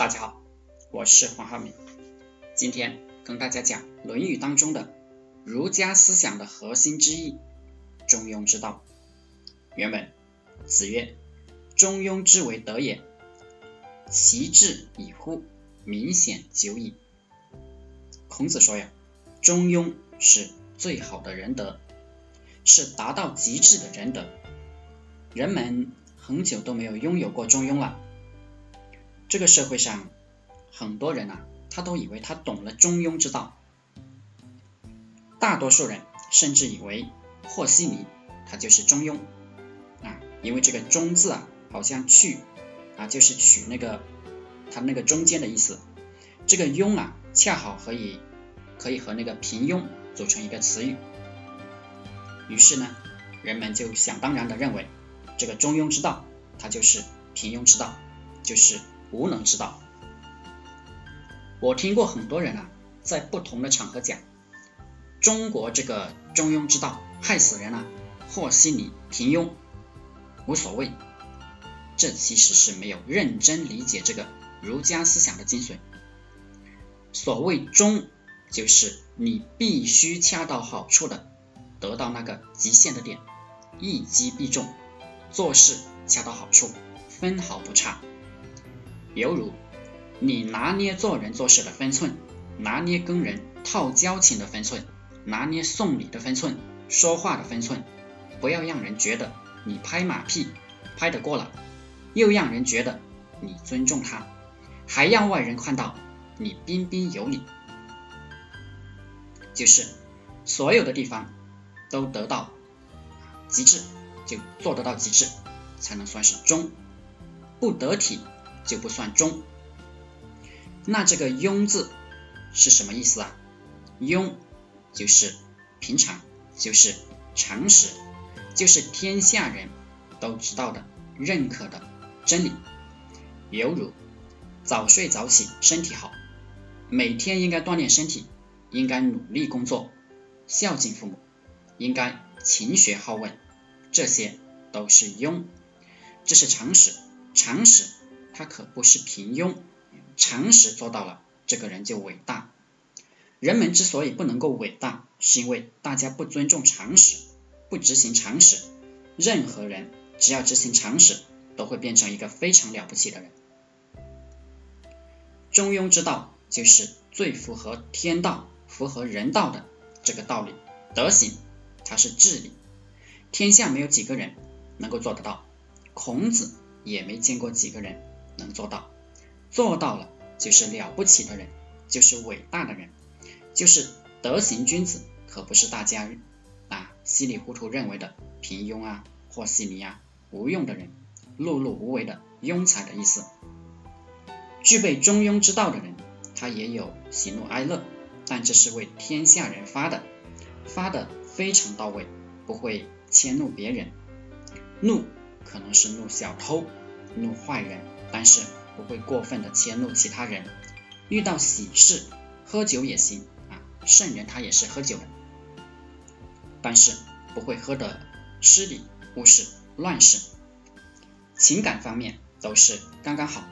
大家好，我是黄浩明，今天跟大家讲《论语》当中的儒家思想的核心之一——中庸之道。原文：子曰：“中庸之为德也，其志以乎，明显久矣。”孔子说呀，中庸是最好的仁德，是达到极致的仁德。人们很久都没有拥有过中庸了。这个社会上很多人啊，他都以为他懂了中庸之道，大多数人甚至以为和稀泥他就是中庸啊，因为这个中字啊，好像去啊就是取那个它那个中间的意思，这个庸啊恰好可以可以和那个平庸组成一个词语，于是呢，人们就想当然的认为这个中庸之道，它就是平庸之道，就是。无能之道，我听过很多人啊，在不同的场合讲，中国这个中庸之道害死人了，和稀泥、平庸无所谓，这其实是没有认真理解这个儒家思想的精髓。所谓中，就是你必须恰到好处的得到那个极限的点，一击必中，做事恰到好处，分毫不差。犹如你拿捏做人做事的分寸，拿捏跟人套交情的分寸，拿捏送礼的分寸，说话的分寸，不要让人觉得你拍马屁拍得过了，又让人觉得你尊重他，还让外人看到你彬彬有礼，就是所有的地方都得到极致，就做得到极致，才能算是中，不得体。就不算中。那这个庸字是什么意思啊？庸就是平常，就是常识，就是天下人都知道的、认可的真理。犹如早睡早起身体好，每天应该锻炼身体，应该努力工作，孝敬父母，应该勤学好问，这些都是庸，这是常识，常识。他可不是平庸，常识做到了，这个人就伟大。人们之所以不能够伟大，是因为大家不尊重常识，不执行常识。任何人只要执行常识，都会变成一个非常了不起的人。中庸之道就是最符合天道、符合人道的这个道理。德行，它是治理，天下没有几个人能够做得到，孔子也没见过几个人。能做到，做到了就是了不起的人，就是伟大的人，就是德行君子，可不是大家啊稀里糊涂认为的平庸啊、或稀泥啊、无用的人、碌碌无为的庸才的意思。具备中庸之道的人，他也有喜怒哀乐，但这是为天下人发的，发的非常到位，不会迁怒别人。怒可能是怒小偷、怒坏人。但是不会过分的迁怒其他人，遇到喜事喝酒也行啊，圣人他也是喝酒的，但是不会喝的失礼、误事、乱事，情感方面都是刚刚好，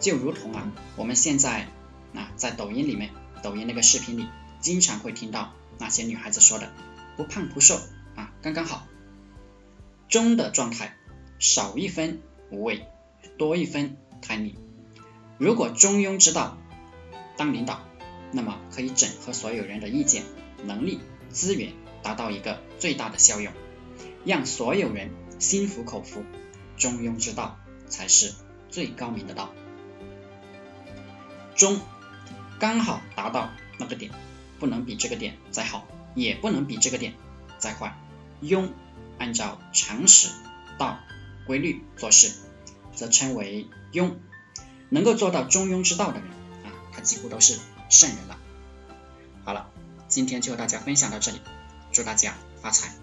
就如同啊我们现在啊在抖音里面，抖音那个视频里经常会听到那些女孩子说的，不胖不瘦啊刚刚好，中的状态，少一分无味。多一分贪利。如果中庸之道当领导，那么可以整合所有人的意见、能力、资源，达到一个最大的效用，让所有人心服口服。中庸之道才是最高明的道。中刚好达到那个点，不能比这个点再好，也不能比这个点再坏。庸按照常识、道、规律做事。则称为庸，能够做到中庸之道的人啊，他几乎都是圣人了。好了，今天就和大家分享到这里，祝大家发财。